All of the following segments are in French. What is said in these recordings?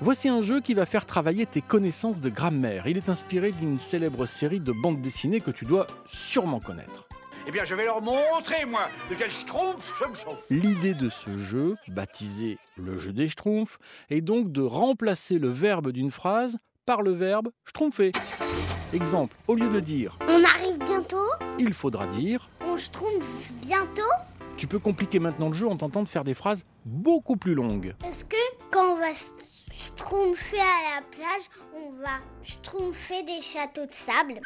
Voici un jeu qui va faire travailler tes connaissances de grammaire. Il est inspiré d'une célèbre série de bandes dessinées que tu dois sûrement connaître. Eh bien, je vais leur montrer, moi, de quel schtroumpf je me chauffe. L'idée de ce jeu, baptisé le jeu des schtroumpfs, est donc de remplacer le verbe d'une phrase par le verbe schtroumpfer. Exemple, au lieu de dire On arrive bientôt? il faudra dire, On schtroumpf bientôt? Tu peux compliquer maintenant le jeu en tentant de faire des phrases beaucoup plus longues. Est-ce que quand on va schtroumpfer à la plage, on va schtroumpfer des châteaux de sable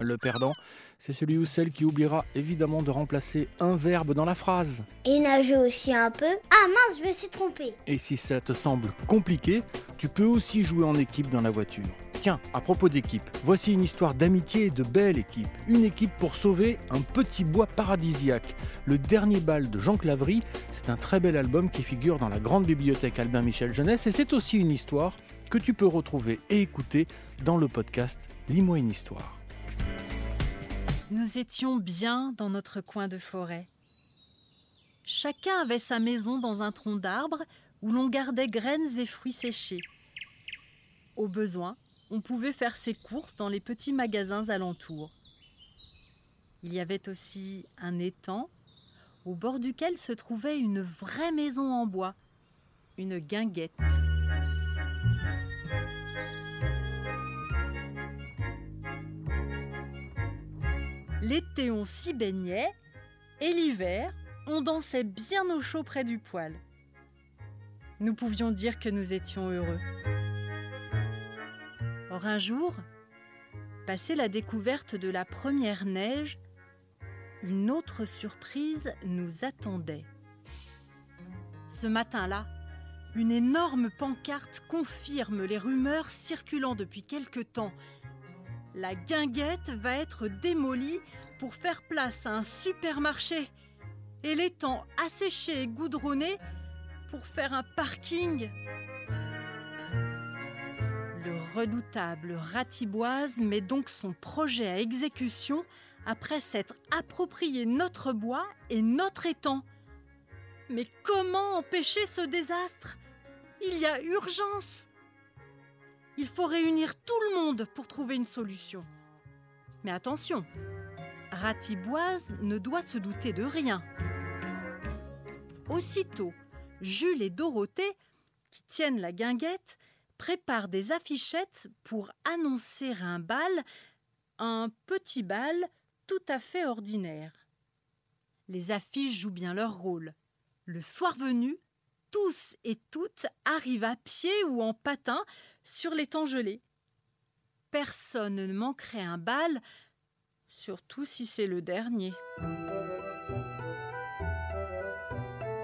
Le perdant, c'est celui ou celle qui oubliera évidemment de remplacer un verbe dans la phrase. Et nager aussi un peu Ah mince, je me suis trompée Et si ça te semble compliqué, tu peux aussi jouer en équipe dans la voiture. À propos d'équipe, voici une histoire d'amitié et de belle équipe. Une équipe pour sauver un petit bois paradisiaque. Le dernier bal de Jean Clavry, c'est un très bel album qui figure dans la grande bibliothèque Albin Michel Jeunesse et c'est aussi une histoire que tu peux retrouver et écouter dans le podcast Lis-moi une histoire. Nous étions bien dans notre coin de forêt. Chacun avait sa maison dans un tronc d'arbre où l'on gardait graines et fruits séchés. Au besoin, on pouvait faire ses courses dans les petits magasins alentours. Il y avait aussi un étang au bord duquel se trouvait une vraie maison en bois, une guinguette. L'été, on s'y baignait, et l'hiver, on dansait bien au chaud près du poêle. Nous pouvions dire que nous étions heureux. Un jour, passé la découverte de la première neige, une autre surprise nous attendait. Ce matin-là, une énorme pancarte confirme les rumeurs circulant depuis quelque temps. La guinguette va être démolie pour faire place à un supermarché et l'étang asséché et goudronné pour faire un parking. Le redoutable Ratiboise met donc son projet à exécution après s'être approprié notre bois et notre étang. Mais comment empêcher ce désastre? Il y a urgence Il faut réunir tout le monde pour trouver une solution. Mais attention, Ratiboise ne doit se douter de rien. Aussitôt, Jules et Dorothée, qui tiennent la guinguette, préparent des affichettes pour annoncer un bal, un petit bal tout à fait ordinaire. Les affiches jouent bien leur rôle. Le soir venu, tous et toutes arrivent à pied ou en patin sur l'étang gelé. Personne ne manquerait un bal, surtout si c'est le dernier.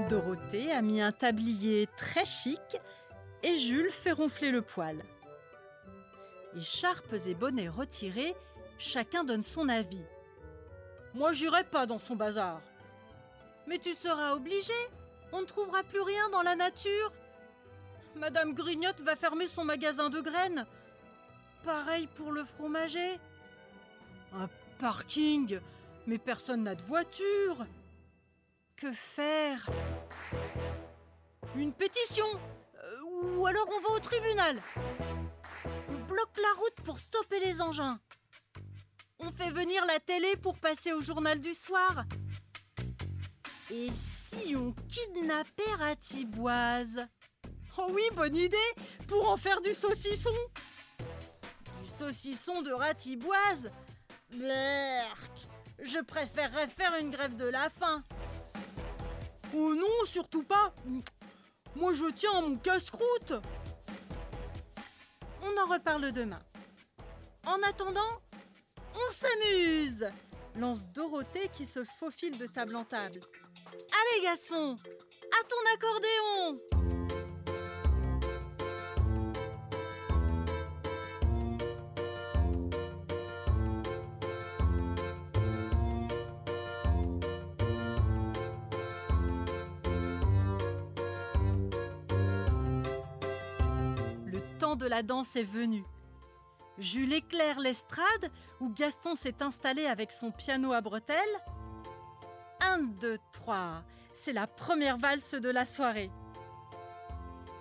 Dorothée a mis un tablier très chic et Jules fait ronfler le poil. Écharpes et bonnets retirés, chacun donne son avis. Moi, j'irai pas dans son bazar. Mais tu seras obligé. On ne trouvera plus rien dans la nature. Madame Grignotte va fermer son magasin de graines. Pareil pour le fromager. Un parking Mais personne n'a de voiture. Que faire? Une pétition Ou alors on va au tribunal. On bloque la route pour stopper les engins. On fait venir la télé pour passer au journal du soir. Et si on kidnappait Ratiboise? Oh oui, bonne idée! Pour en faire du saucisson. Du saucisson de Ratiboise? Blurk Je préférerais faire une grève de la faim. Oh non, surtout pas Moi je tiens mon casse-croûte On en reparle demain. En attendant, on s'amuse lance Dorothée qui se faufile de table en table. Allez Gaston, à ton accordéon De la danse est venu. Jules éclaire l'estrade où Gaston s'est installé avec son piano à bretelles. Un, deux, trois. C'est la première valse de la soirée.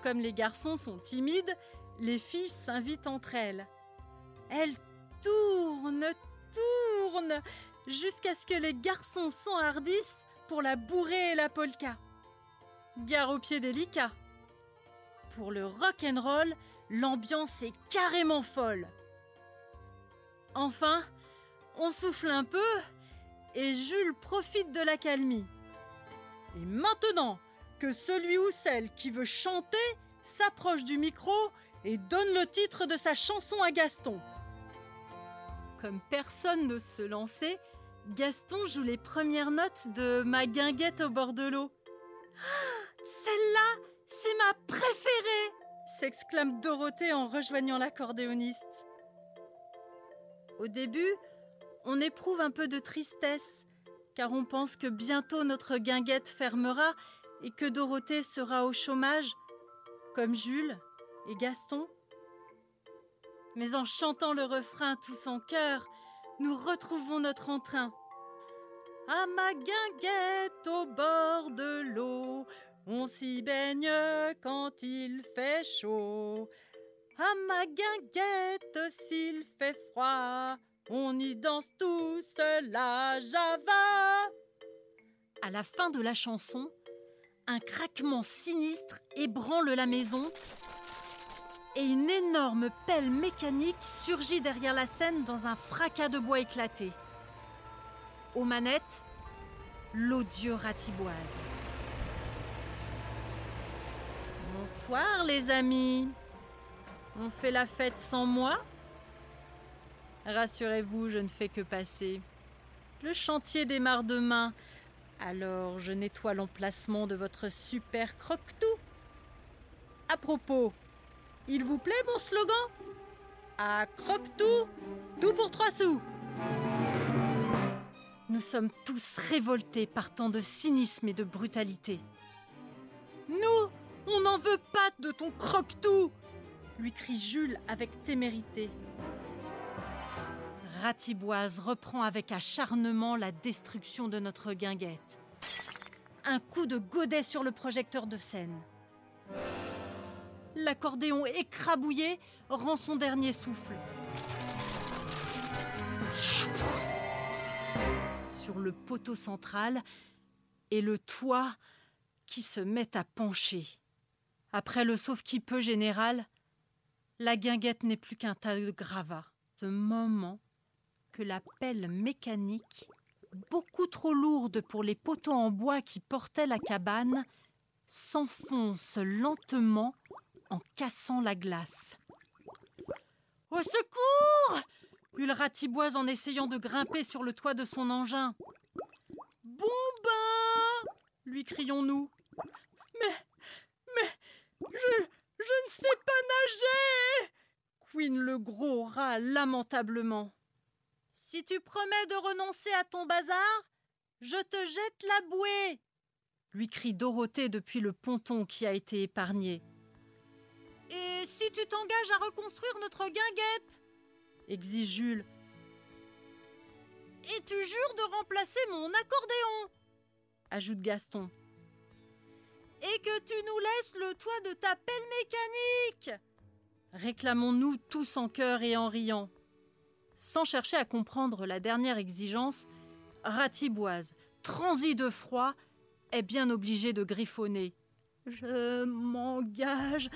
Comme les garçons sont timides, les filles s'invitent entre elles. Elles tournent, tournent, jusqu'à ce que les garçons s'enhardissent pour la bourrer et la polka. Gare aux pieds délicats. Pour le rock roll, l'ambiance est carrément folle. Enfin, on souffle un peu et Jules profite de la calmie. Et maintenant que celui ou celle qui veut chanter s'approche du micro et donne le titre de sa chanson à Gaston. Comme personne n'ose se lancer, Gaston joue les premières notes de Ma guinguette au bord de l'eau. Ah, celle-là, c'est ma préférée s'exclame Dorothée en rejoignant l'accordéoniste. Au début, on éprouve un peu de tristesse, car on pense que bientôt notre guinguette fermera et que Dorothée sera au chômage, comme Jules et Gaston. Mais en chantant le refrain tous en cœur, nous retrouvons notre entrain. À ma guinguette au bord de l'eau, on s'y baigne quand il fait chaud. À ma guinguette s'il fait froid, on y danse tous la java. À la fin de la chanson, un craquement sinistre ébranle la maison et une énorme pelle mécanique surgit derrière la scène dans un fracas de bois éclaté. Aux manettes, l'odieux ratiboise. Bonsoir les amis. On fait la fête sans moi? Rassurez-vous, je ne fais que passer. Le chantier démarre demain, alors je nettoie l'emplacement de votre super croque-tout. À propos, il vous plaît mon slogan? À croque-tout, tout pour trois sous. Nous sommes tous révoltés par tant de cynisme et de brutalité. Nous, on n'en veut pas de ton croque-tout lui crie Jules avec témérité. Ratiboise reprend avec acharnement la destruction de notre guinguette. Un coup de godet sur le projecteur de scène. L'accordéon écrabouillé rend son dernier souffle. Sur le poteau central et le toit qui se met à pencher. Après le sauve-qui-peut général, la guinguette n'est plus qu'un tas de gravats. Ce moment que la pelle mécanique, beaucoup trop lourde pour les poteaux en bois qui portaient la cabane, s'enfonce lentement en cassant la glace. Au secours hurle Ratiboise en essayant de grimper sur le toit de son engin. Bon bain lui crions-nous. Je, ne sais pas nager couine le gros rat lamentablement. Si tu promets de renoncer à ton bazar, je te jette la bouée lui crie Dorothée depuis le ponton qui a été épargné. Et si tu t'engages à reconstruire notre guinguette exige Jules. Et tu jures de remplacer mon accordéon ajoute Gaston et que tu nous laisses le toit de ta pelle mécanique réclamons-nous tous en chœur et en riant. Sans chercher à comprendre la dernière exigence, Ratiboise, transi de froid, est bien obligé de griffonner. Je m'engage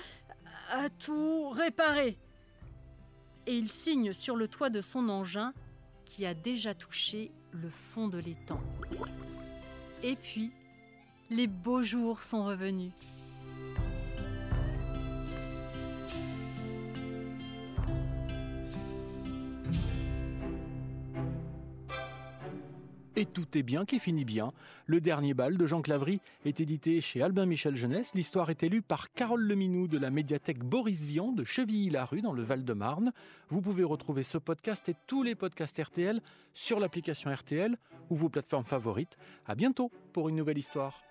à tout réparer. Et il signe sur le toit de son engin qui a déjà touché le fond de l'étang. Et puis, les beaux jours sont revenus. Et tout est bien qui finit bien. Le dernier bal de Jean Clavry est édité chez Albin Michel Jeunesse. L'histoire est élue par Carole Leminou de la médiathèque Boris Vian de Chevilly-la-Rue dans le Val-de-Marne. Vous pouvez retrouver ce podcast et tous les podcasts RTL sur l'application RTL ou vos plateformes favorites. À bientôt pour une nouvelle histoire.